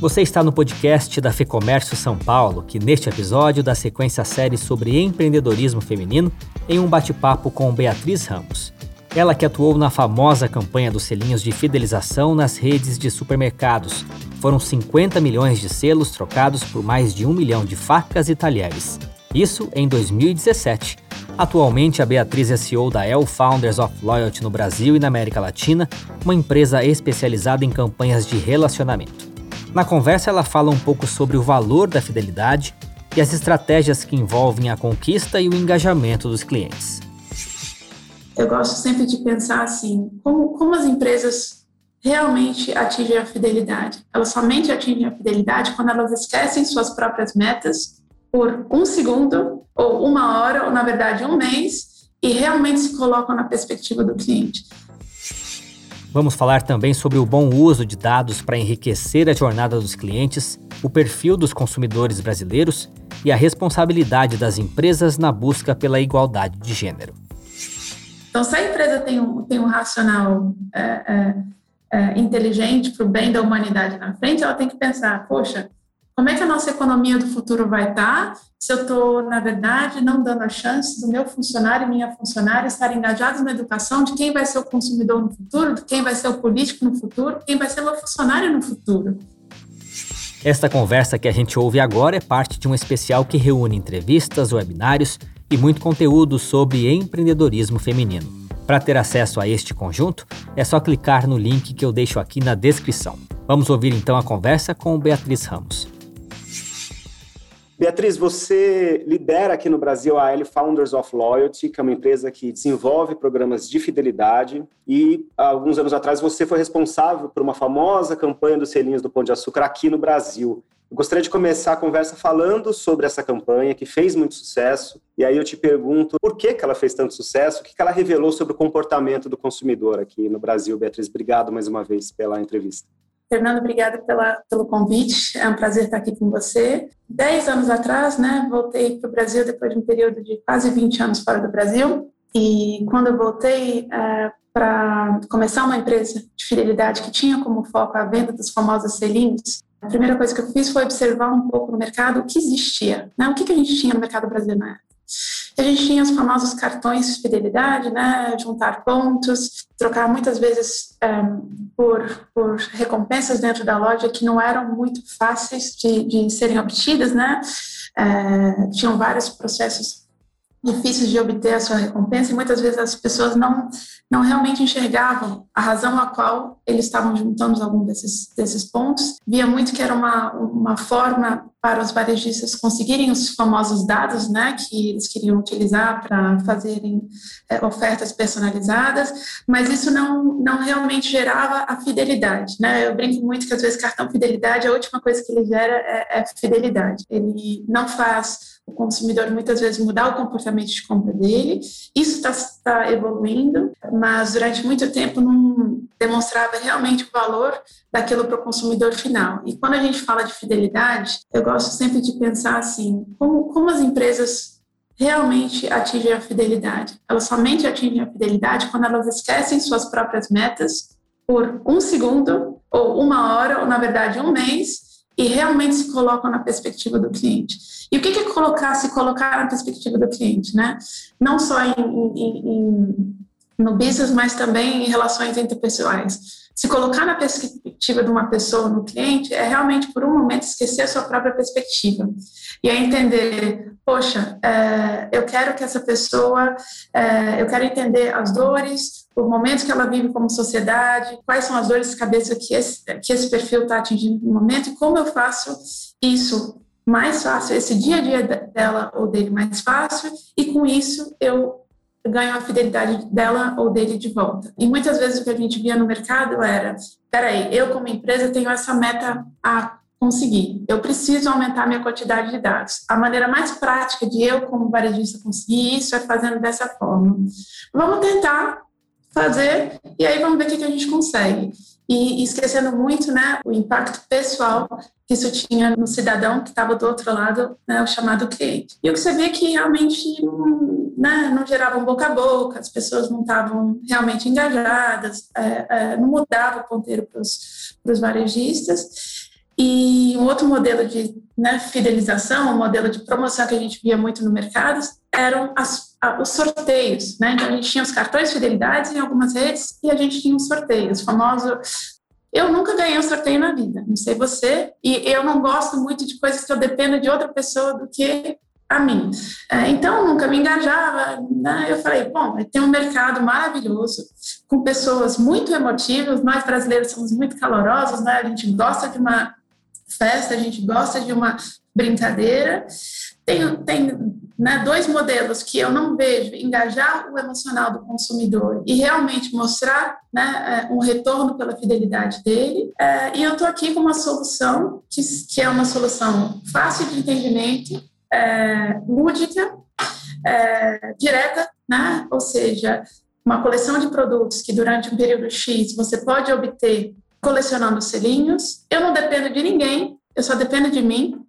Você está no podcast da Fecomércio São Paulo, que neste episódio dá sequência à série sobre empreendedorismo feminino em um bate-papo com Beatriz Ramos. Ela que atuou na famosa campanha dos selinhos de fidelização nas redes de supermercados. Foram 50 milhões de selos trocados por mais de um milhão de facas e talheres. Isso em 2017. Atualmente, a Beatriz é CEO da El Founders of Loyalty no Brasil e na América Latina, uma empresa especializada em campanhas de relacionamento. Na conversa, ela fala um pouco sobre o valor da fidelidade e as estratégias que envolvem a conquista e o engajamento dos clientes. Eu gosto sempre de pensar assim: como, como as empresas realmente atingem a fidelidade? Elas somente atingem a fidelidade quando elas esquecem suas próprias metas por um segundo, ou uma hora, ou na verdade um mês, e realmente se colocam na perspectiva do cliente. Vamos falar também sobre o bom uso de dados para enriquecer a jornada dos clientes, o perfil dos consumidores brasileiros e a responsabilidade das empresas na busca pela igualdade de gênero. Então, se a empresa tem um, tem um racional é, é, é, inteligente para o bem da humanidade na frente, ela tem que pensar: poxa, como é que a nossa economia do futuro vai estar se eu estou, na verdade, não dando a chance do meu funcionário e minha funcionária estar engajados na educação de quem vai ser o consumidor no futuro, de quem vai ser o político no futuro, quem vai ser o meu funcionário no futuro? Esta conversa que a gente ouve agora é parte de um especial que reúne entrevistas, webinários e muito conteúdo sobre empreendedorismo feminino. Para ter acesso a este conjunto, é só clicar no link que eu deixo aqui na descrição. Vamos ouvir então a conversa com Beatriz Ramos. Beatriz, você lidera aqui no Brasil a L Founders of Loyalty, que é uma empresa que desenvolve programas de fidelidade. E alguns anos atrás você foi responsável por uma famosa campanha dos selinhos do Pão de Açúcar aqui no Brasil. Eu gostaria de começar a conversa falando sobre essa campanha que fez muito sucesso. E aí eu te pergunto por que, que ela fez tanto sucesso, o que, que ela revelou sobre o comportamento do consumidor aqui no Brasil. Beatriz, obrigado mais uma vez pela entrevista. Fernando, obrigada pela, pelo convite. É um prazer estar aqui com você. Dez anos atrás, né, voltei para o Brasil depois de um período de quase 20 anos fora do Brasil. E quando eu voltei é, para começar uma empresa de fidelidade que tinha como foco a venda dos famosos selinhos, a primeira coisa que eu fiz foi observar um pouco no mercado o que existia, né? o que, que a gente tinha no mercado brasileiro na época. A gente tinha os famosos cartões de fidelidade, né? juntar pontos, trocar muitas vezes um, eh, por, por recompensas dentro da loja que não eram muito fáceis de, de serem obtidas, né? É, tinham vários processos difíceis de obter a sua recompensa e muitas vezes as pessoas não não realmente enxergavam a razão a qual eles estavam juntando algum desses desses pontos. Via muito que era uma uma forma para os varejistas conseguirem os famosos dados né que eles queriam utilizar para fazerem é, ofertas personalizadas mas isso não não realmente gerava a fidelidade né. Eu brinco muito que às vezes cartão fidelidade a última coisa que ele gera é, é fidelidade. Ele não faz o consumidor muitas vezes mudar o comportamento de compra dele. Isso está tá evoluindo, mas durante muito tempo não demonstrava realmente o valor daquilo para o consumidor final. E quando a gente fala de fidelidade, eu gosto sempre de pensar assim, como, como as empresas realmente atingem a fidelidade? Elas somente atingem a fidelidade quando elas esquecem suas próprias metas por um segundo, ou uma hora, ou na verdade um mês, e realmente se colocam na perspectiva do cliente. E o que é colocar, se colocar na perspectiva do cliente, né? Não só em, em, em, no business, mas também em relações interpessoais. Se colocar na perspectiva de uma pessoa, no cliente, é realmente por um momento esquecer a sua própria perspectiva. E é entender, poxa, é, eu quero que essa pessoa, é, eu quero entender as dores, os momentos que ela vive como sociedade, quais são as dores de cabeça que esse, que esse perfil está atingindo no momento e como eu faço isso mais fácil, esse dia a dia dela ou dele mais fácil, e com isso eu ganho a fidelidade dela ou dele de volta. E muitas vezes o que a gente via no mercado era: peraí, eu como empresa tenho essa meta a conseguir, eu preciso aumentar minha quantidade de dados. A maneira mais prática de eu, como varejista, conseguir isso é fazendo dessa forma. Vamos tentar fazer e aí vamos ver o que a gente consegue e esquecendo muito né, o impacto pessoal que isso tinha no cidadão que estava do outro lado, né, o chamado cliente. E o que você vê é que realmente não, né, não gerava um boca a boca, as pessoas não estavam realmente engajadas, é, é, não mudava o ponteiro para os varejistas. E um outro modelo de né, fidelização, um modelo de promoção que a gente via muito no mercado, eram as, os sorteios. Né? Então, a gente tinha os cartões de fidelidade em algumas redes e a gente tinha um sorteio, os famosos eu nunca ganhei um sorteio na vida, não sei você, e eu não gosto muito de coisas que eu dependo de outra pessoa do que a mim. É, então, nunca me engajava. Né? Eu falei, bom, tem um mercado maravilhoso, com pessoas muito emotivas, nós brasileiros somos muito calorosos, né? a gente gosta de uma festa, a gente gosta de uma brincadeira. Tem, tem né, dois modelos que eu não vejo engajar o emocional do consumidor e realmente mostrar né, é, um retorno pela fidelidade dele. É, e eu estou aqui com uma solução que, que é uma solução fácil de entendimento, é, lúdica, é, direta, né? ou seja, uma coleção de produtos que durante um período X você pode obter colecionando selinhos. Eu não dependo de ninguém, eu só dependo de mim.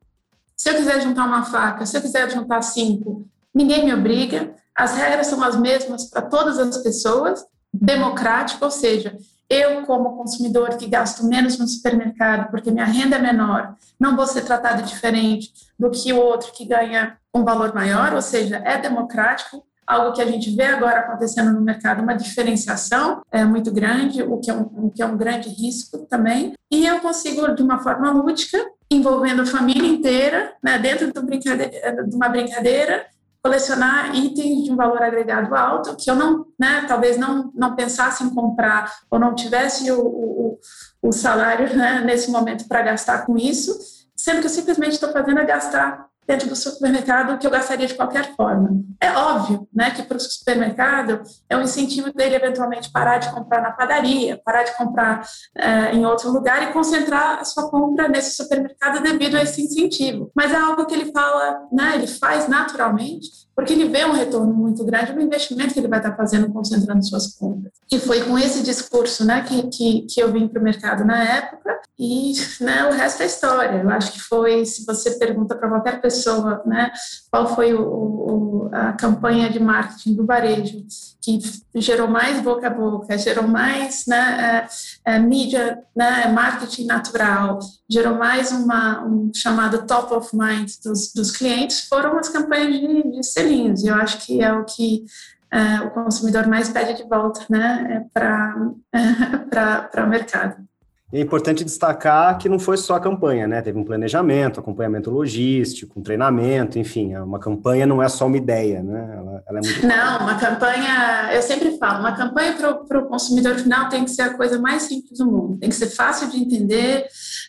Se eu quiser juntar uma faca, se eu quiser juntar cinco, ninguém me obriga. As regras são as mesmas para todas as pessoas, democrático, ou seja, eu, como consumidor que gasto menos no supermercado porque minha renda é menor, não vou ser tratado diferente do que o outro que ganha um valor maior, ou seja, é democrático, algo que a gente vê agora acontecendo no mercado, uma diferenciação é muito grande, o que é um, o que é um grande risco também. E eu consigo, de uma forma lúdica, envolvendo a família inteira, né, dentro de, uma brincadeira, colecionar itens de um valor agregado alto que eu não, né, talvez não, não pensasse em comprar ou não tivesse o, o, o salário né, nesse momento para gastar com isso, sendo que eu simplesmente estou fazendo é gastar dentro do supermercado que eu gastaria de qualquer forma. É óbvio né, que para o supermercado é um incentivo dele eventualmente parar de comprar na padaria, parar de comprar é, em outro lugar e concentrar a sua compra nesse supermercado devido a esse incentivo. Mas é algo que ele fala, né, ele faz naturalmente, porque ele vê um retorno muito grande no investimento que ele vai estar fazendo concentrando suas compras. E foi com esse discurso né, que, que, que eu vim para o mercado na época, e né, o resto é história. Eu acho que foi, se você pergunta para qualquer pessoa né, qual foi o, o, a campanha de marketing do varejo que gerou mais boca a boca, gerou mais né, é, é, mídia, né, marketing natural, gerou mais uma, um chamado top of mind dos, dos clientes, foram as campanhas de, de selinhos. E eu acho que é o que é, o consumidor mais pede de volta né, é para o mercado. E é importante destacar que não foi só a campanha, né? Teve um planejamento, acompanhamento logístico, um treinamento, enfim, uma campanha não é só uma ideia, né? Ela, ela é muito. Não, uma campanha, eu sempre falo, uma campanha para o consumidor final tem que ser a coisa mais simples do mundo, tem que ser fácil de entender,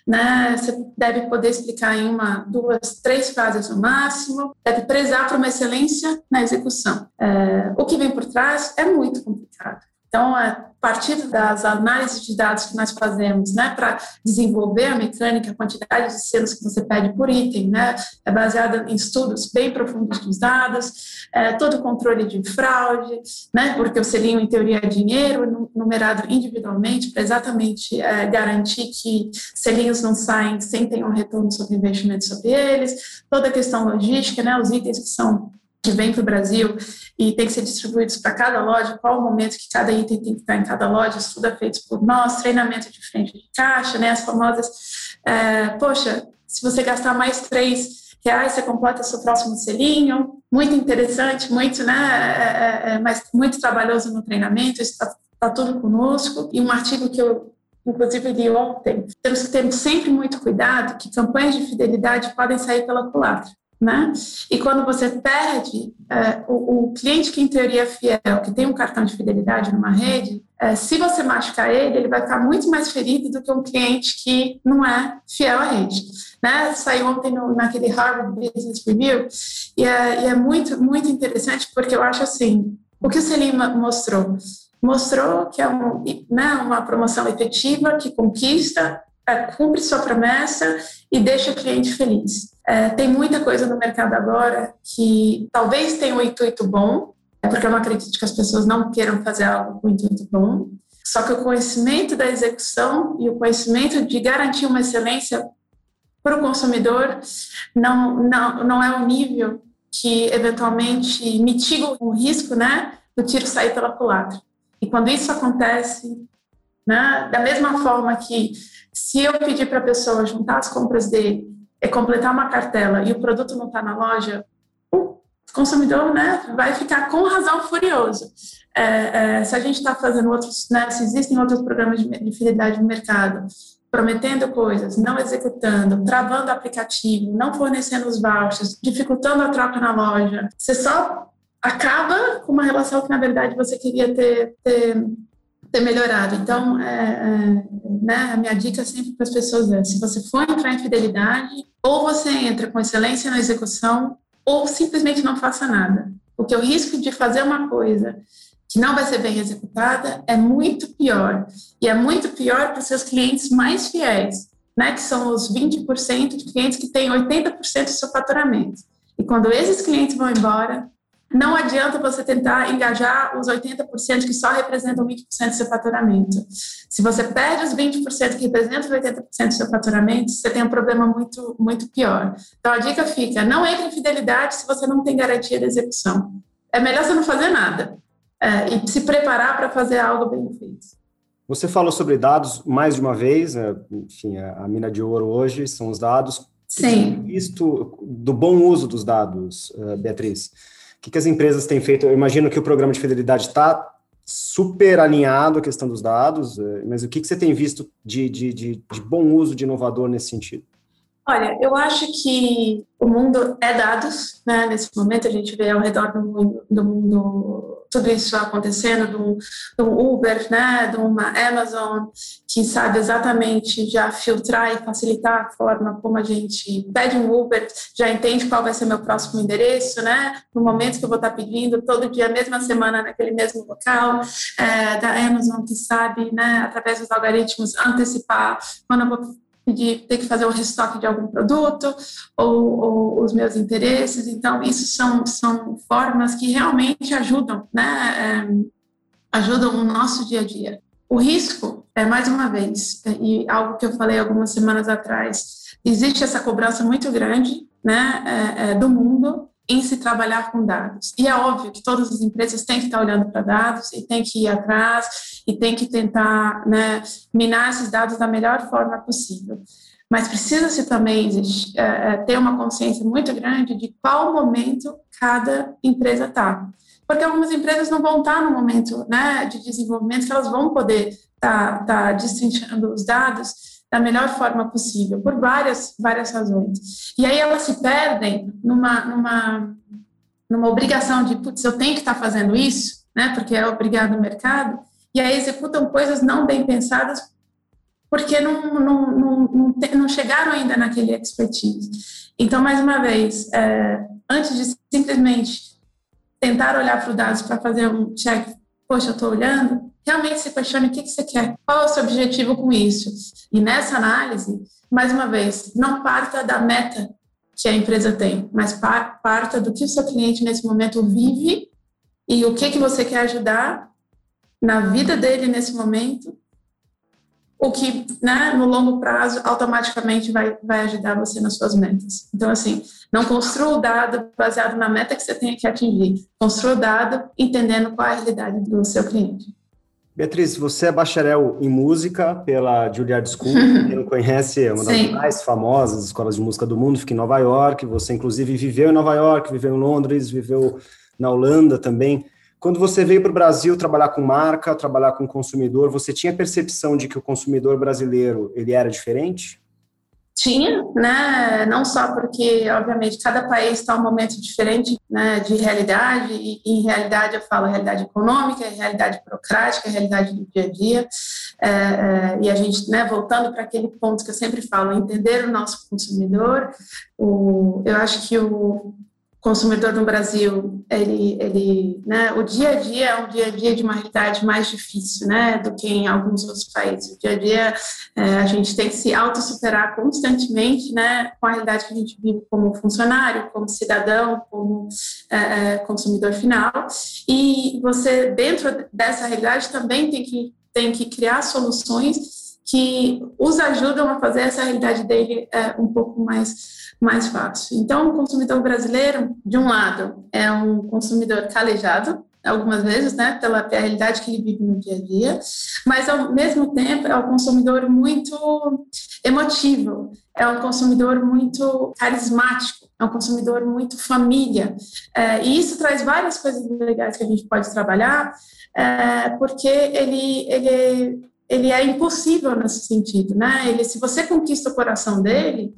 né? Você deve poder explicar em uma, duas, três frases no máximo, deve prezar para uma excelência na execução. É, o que vem por trás é muito complicado. Então, a partir das análises de dados que nós fazemos, né, para desenvolver a mecânica, a quantidade de selos que você pede por item, né, é baseada em estudos bem profundos dos dados, é, todo o controle de fraude, né, porque o selinho, em teoria, é dinheiro numerado individualmente para exatamente é, garantir que selinhos não saem sem ter um retorno sobre investimento sobre eles, toda a questão logística, né, os itens que são que vem para o Brasil e tem que ser distribuídos para cada loja, qual o momento que cada item tem que estar em cada loja, isso tudo é feito por nós, treinamento de frente de caixa, né, as famosas, é, poxa, se você gastar mais três reais, você completa seu próximo selinho, muito interessante, muito, né, é, é, é mas muito trabalhoso no treinamento, está tá tudo conosco, e um artigo que eu inclusive li ontem, temos que ter sempre muito cuidado que campanhas de fidelidade podem sair pela culatra né? E quando você perde é, o, o, cliente que em teoria é fiel, que tem um cartão de fidelidade numa rede, é, se você machucar ele, ele vai ficar muito mais ferido do que um cliente que não é fiel à rede. Né? Saiu ontem no, naquele Harvard Business Review e é, e é muito, muito interessante porque eu acho assim, o que o Selim mostrou? Mostrou que é um, né, uma promoção efetiva que conquista, é, cumpre sua promessa e deixa o cliente feliz. É, tem muita coisa no mercado agora que talvez tenha um intuito bom, é porque eu não acredito que as pessoas não queiram fazer algo com intuito bom. Só que o conhecimento da execução e o conhecimento de garantir uma excelência para o consumidor não, não, não é o nível que eventualmente mitiga o risco né, do tiro sair pela culatra. E quando isso acontece, Né? Da mesma forma que se eu pedir para a pessoa juntar as compras dele, é completar uma cartela e o produto não está na loja, o consumidor né, vai ficar com razão furioso. É, é, se a gente está fazendo outros, né, se existem outros programas de, de fidelidade no mercado, prometendo coisas, não executando, travando o aplicativo, não fornecendo os vouchers, dificultando a troca na loja, você só acaba com uma relação que, na verdade, você queria ter, ter, ter melhorado. Então, é, é, né, a minha dica sempre para as pessoas é, se você for entrar em fidelidade, ou você entra com excelência na execução, ou simplesmente não faça nada. Porque o risco de fazer uma coisa que não vai ser bem executada é muito pior. E é muito pior para os seus clientes mais fiéis, né, que são os 20% de clientes que têm 80% do seu faturamento. E quando esses clientes vão embora, não adianta você tentar engajar os 80% que só representam 20% do seu faturamento. Se você perde os 20% que representam os 80% do seu faturamento, você tem um problema muito, muito pior. Então, a dica fica, não entre em fidelidade se você não tem garantia de execução. É melhor você não fazer nada é, e se preparar para fazer algo bem feito. Você falou sobre dados mais de uma vez, né? enfim, a mina de ouro hoje são os dados. Sim. Visto do bom uso dos dados, eh, Beatriz que, que as empresas têm feito? Eu imagino que o programa de fidelidade está super alinhado à questão dos dados, eh, mas o que, que você tem visto de, de, de, de bom uso, de inovador nesse sentido? Olha, eu acho que o mundo é dados, né? Nesse momento a gente vê ao redor do mundo, do mundo tudo isso acontecendo, do, do Uber, né? De uma Amazon que sabe exatamente já filtrar e facilitar a forma como a gente pede um Uber, já entende qual vai ser meu próximo endereço, né? No momento que eu vou estar pedindo, todo dia, mesma semana, naquele mesmo local, é, da Amazon que sabe, né? Através dos algoritmos antecipar quando eu vou de ter que fazer o restoque de algum produto ou, ou, os meus interesses. Então, isso são, são formas que realmente ajudam, né? É, ajudam o nosso dia a dia. O risco, é mais uma vez, e algo que eu falei algumas semanas atrás, existe essa cobrança muito grande né, é, é, do mundo em se trabalhar com dados. E é óbvio que todas as empresas têm que estar olhando para dados e têm que ir atrás e têm que tentar né, minar esses dados da melhor forma possível. Mas precisa-se também é, ter uma consciência muito grande de qual momento cada empresa está. Porque algumas empresas não vão estar no momento né, de desenvolvimento que elas vão poder estar tá, tá destrinchando os dados da melhor forma possível, por várias, várias razões. E aí elas se perdem numa, numa, numa obrigação de, putz, eu tenho que estar fazendo isso, né, porque é obrigado no mercado, e aí executam coisas não bem pensadas porque não, não, não, não, não chegaram ainda naquele expertise. Então, mais uma vez, é, antes de simplesmente tentar olhar para os dados para fazer um check, poxa, eu estou olhando, realmente se questione o que, você quer, qual é o seu objetivo com isso. E nessa análise, mais uma vez, não parta da meta que a empresa tem, mas parta do que o seu cliente nesse momento vive e o que, que você quer ajudar na vida dele nesse momento, o que, né, no longo prazo, automaticamente vai, vai ajudar você nas suas metas. Então, assim, não construa o dado baseado na meta que você tem que atingir. Construa o dado entendendo qual é a realidade do seu cliente. Beatriz, você é bacharel em música pela Juilliard School. Quem não conhece, é uma das Sim. mais famosas escolas de música do mundo, fica em Nova York. Você, inclusive, viveu em Nova York, viveu em Londres, viveu na Holanda também. Quando você veio para o Brasil trabalhar com marca, trabalhar com consumidor, você tinha percepção de que o consumidor brasileiro ele era diferente? Tinha, né? Não só porque, obviamente, cada país está um momento diferente né, de realidade, e em realidade eu falo realidade econômica, realidade burocrática, realidade do dia a dia, é, é, e a gente, né, voltando para aquele ponto que eu sempre falo, entender o nosso consumidor, o, eu acho que o, consumidor no Brasil, ele, ele, né, o dia a dia é um dia a dia de uma realidade mais difícil, né, do que em alguns outros países. O dia a dia é, a gente tem que se autossuperar constantemente, né, com a realidade que a gente vive como funcionário, como cidadão, como é, é consumidor final. E você dentro dessa realidade também tem que tem que criar soluções que os ajudam a fazer essa realidade dele é, um pouco mais, mais fácil. Então, o consumidor brasileiro, de um lado, é um consumidor calejado, algumas vezes, né, pela, realidade que ele vive no dia a dia, mas ao mesmo tempo é um consumidor muito emotivo, é um consumidor muito carismático, é um consumidor muito família, é, e isso traz várias coisas legais que a gente pode trabalhar, é, porque ele, ele, ele é impossível nesse sentido, né? Ele, se você conquista o coração dele,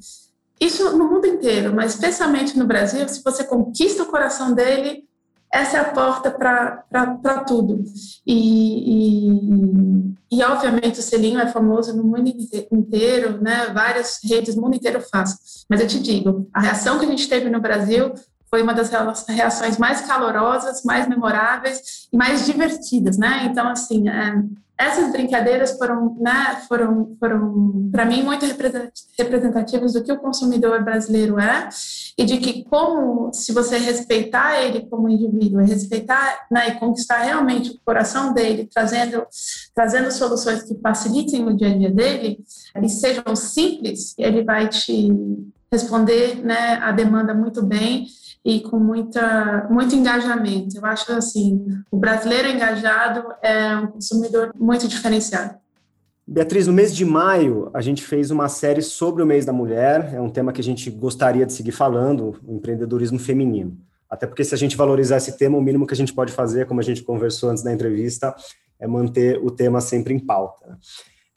isso no mundo inteiro, mas especialmente no Brasil, se você conquista o coração dele, essa é a porta para tudo. E, e, e, obviamente, o selinho é famoso no mundo inteiro, né? várias redes, no mundo inteiro fazem. Mas eu te digo, a reação que a gente teve no Brasil foi uma das reações mais calorosas, mais memoráveis e mais divertidas, né? Então, assim, é, essas brincadeiras foram, né, foram, foram para mim, muito representativas do que o consumidor brasileiro é e de que como, se você respeitar ele como indivíduo, respeitar né, e conquistar realmente o coração dele, trazendo, trazendo soluções que facilitem o dia a dia dele e sejam simples, ele vai te responder né, a demanda muito bem e com muita, muito engajamento. Eu acho assim, o brasileiro engajado é um consumidor muito diferenciado. Beatriz, no mês de maio, a gente fez uma série sobre o mês da mulher, é um tema que a gente gostaria de seguir falando, o empreendedorismo feminino. Até porque se a gente valorizar esse tema, o mínimo que a gente pode fazer, como a gente conversou antes da entrevista, é manter o tema sempre em pauta.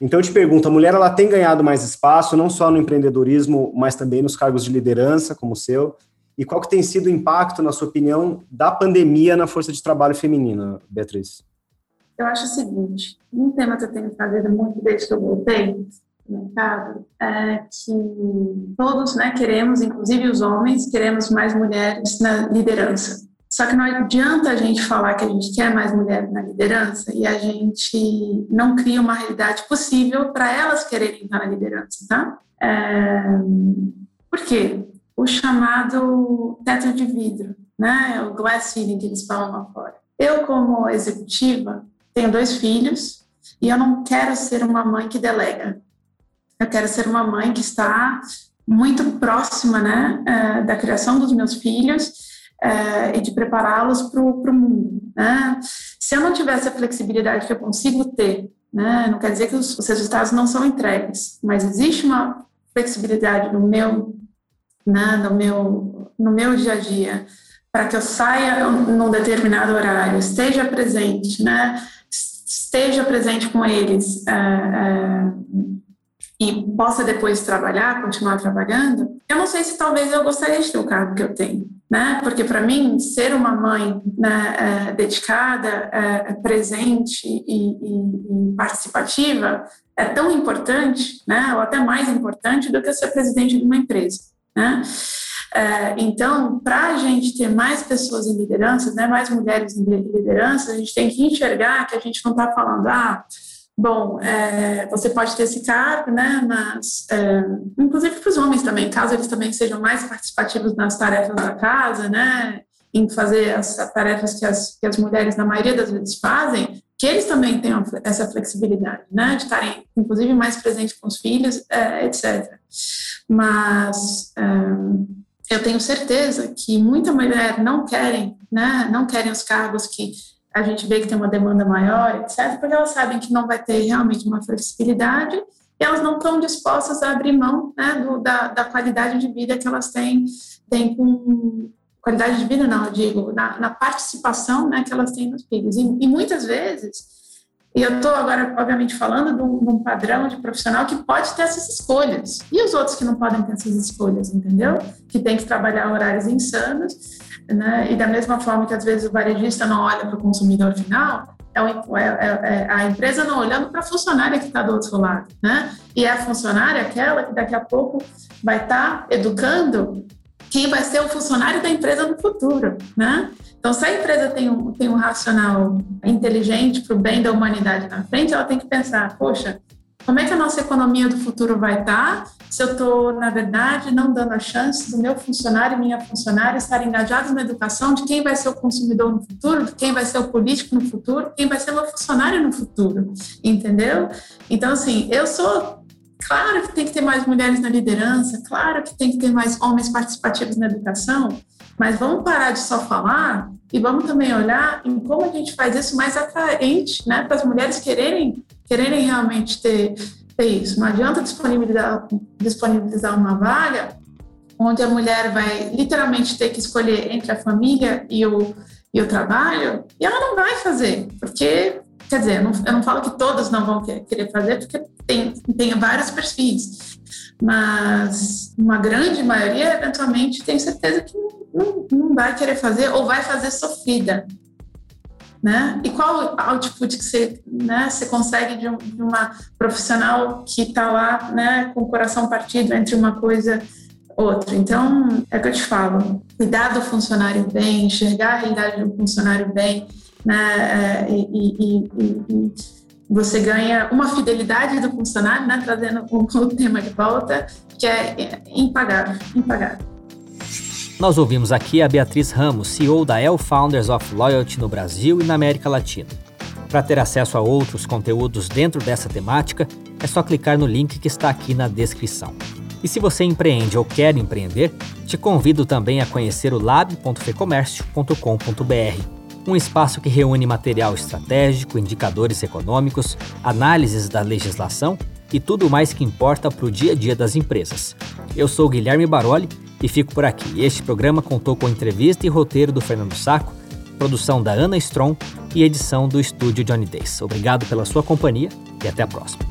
Então eu te pergunto, a mulher ela tem ganhado mais espaço, não só no empreendedorismo, mas também nos cargos de liderança, como o seu, e qual que tem sido o impacto, na sua opinião, da pandemia na força de trabalho feminina, Beatriz? Eu acho o seguinte, um tema que eu tenho trazido muito desde que eu voltei no mercado é que todos né, queremos, inclusive os homens, queremos mais mulheres na liderança. Só que não adianta a gente falar que a gente quer mais mulheres na liderança e a gente não cria uma realidade possível para elas quererem estar na liderança, tá? É... Por quê? o chamado teto de vidro, né? O glass ceiling que eles falam lá fora. Eu, como executiva, tenho dois filhos e eu não quero ser uma mãe que delega. Eu quero ser uma mãe que está muito próxima, né, eh, da criação dos meus filhos eh, e de prepará-los para o mundo. Né? Se eu não tivesse a flexibilidade que eu consigo ter, né, não quer dizer que os, os resultados não são entregues, mas existe uma flexibilidade no meu né, no, meu, no meu dia a dia, para que eu saia num determinado horário, esteja presente, né, esteja presente com eles é, é, e possa depois trabalhar, continuar trabalhando, eu não sei se talvez eu gostaria de ter o cargo que eu tenho, né? Porque para mim ser uma mãe né, é, dedicada, é, presente e, e, e, participativa é tão importante, né? Ou até mais importante do que ser presidente de uma empresa. Né? É, então, para a gente ter mais pessoas em liderança, né, mais mulheres em liderança, a gente tem que enxergar que a gente não está falando, ah, bom, é, você pode ter esse cargo, né, mas, é, inclusive homens também, caso eles também sejam mais participativos nas tarefas da casa, né, em fazer as tarefas que as, que as mulheres, na maioria das vezes, fazem, que eles também tenham essa flexibilidade, né, de estarem, inclusive, mais presentes com os filhos, é, etc. Mas é, eu tenho certeza que muita mulher não querem, né, não querem os cargos que a gente vê que tem uma demanda maior, etc., porque elas sabem que não vai ter realmente uma flexibilidade elas não estão dispostas a abrir mão né, do, da, da qualidade de vida que elas têm, têm com, qualidade de vida não, eu digo, na, na participação né, que elas têm nos filhos. E, e muitas vezes, e eu estou agora, obviamente, falando de um, de um, padrão de profissional que pode ter essas escolhas. E os outros que não podem ter essas escolhas, entendeu? Que tem que trabalhar horários insanos, né? E da mesma forma que às vezes o varejista não olha para o consumidor final, é, é, é, é, a empresa não olhando para a funcionária que está do outro lado, né? E é a funcionária aquela que daqui a pouco vai estar tá educando quem vai ser o funcionário da empresa no futuro, né? Então, se a empresa tem um, tem um racional inteligente para o bem da humanidade na frente, ela tem que pensar, poxa, como é que a nossa economia do futuro vai estar se eu estou, na verdade, não dando a chance do meu funcionário e minha funcionária estar engajados na educação de quem vai ser o consumidor no futuro, de quem vai ser o político no futuro, quem vai ser meu funcionário no futuro, entendeu? Então, assim, eu sou Claro que tem que ter mais mulheres na liderança, claro que tem que ter mais homens participativos na educação, Mas vamos parar de só falar e vamos também olhar em como a gente faz isso mais atraente, né, para as mulheres quererem, quererem realmente ter, ter isso. Não adianta disponibilizar, disponibilizar uma vaga onde a mulher vai literalmente ter que escolher entre a família e o, e o trabalho, e ela não vai fazer, porque, quer dizer, eu não, eu não falo que todas não vão querer fazer, porque tem, tem vários perfis, mas uma grande maioria, eventualmente, tem certeza que não, não vai querer fazer ou vai fazer sofrida. Né? E qual output que você, né, você consegue de, um, de uma profissional que está lá né, com o coração partido entre uma coisa outra? Então, é o que eu te falo, cuidar do funcionário bem, enxergar a realidade do funcionário bem, né, é, e, e, e, e você ganha uma fidelidade do funcionário, né, trazendo o, tema de volta, que é impagável, impagável. Nós ouvimos aqui a Beatriz Ramos, CEO da El Founders of Loyalty no Brasil e na América Latina. Para ter acesso a outros conteúdos dentro dessa temática, é só clicar no link que está aqui na descrição. E se você empreende ou quer empreender, te convido também a conhecer o lab.fecomércio.com.br, um espaço que reúne material estratégico, indicadores econômicos, análises da legislação e tudo mais que importa para o dia a dia das empresas. Eu sou Guilherme Baroli e fico por aqui. Este programa contou com entrevista e roteiro do Fernando Saco, produção da Ana Strong e edição do estúdio Johnny Days. Obrigado pela sua companhia e até a próxima.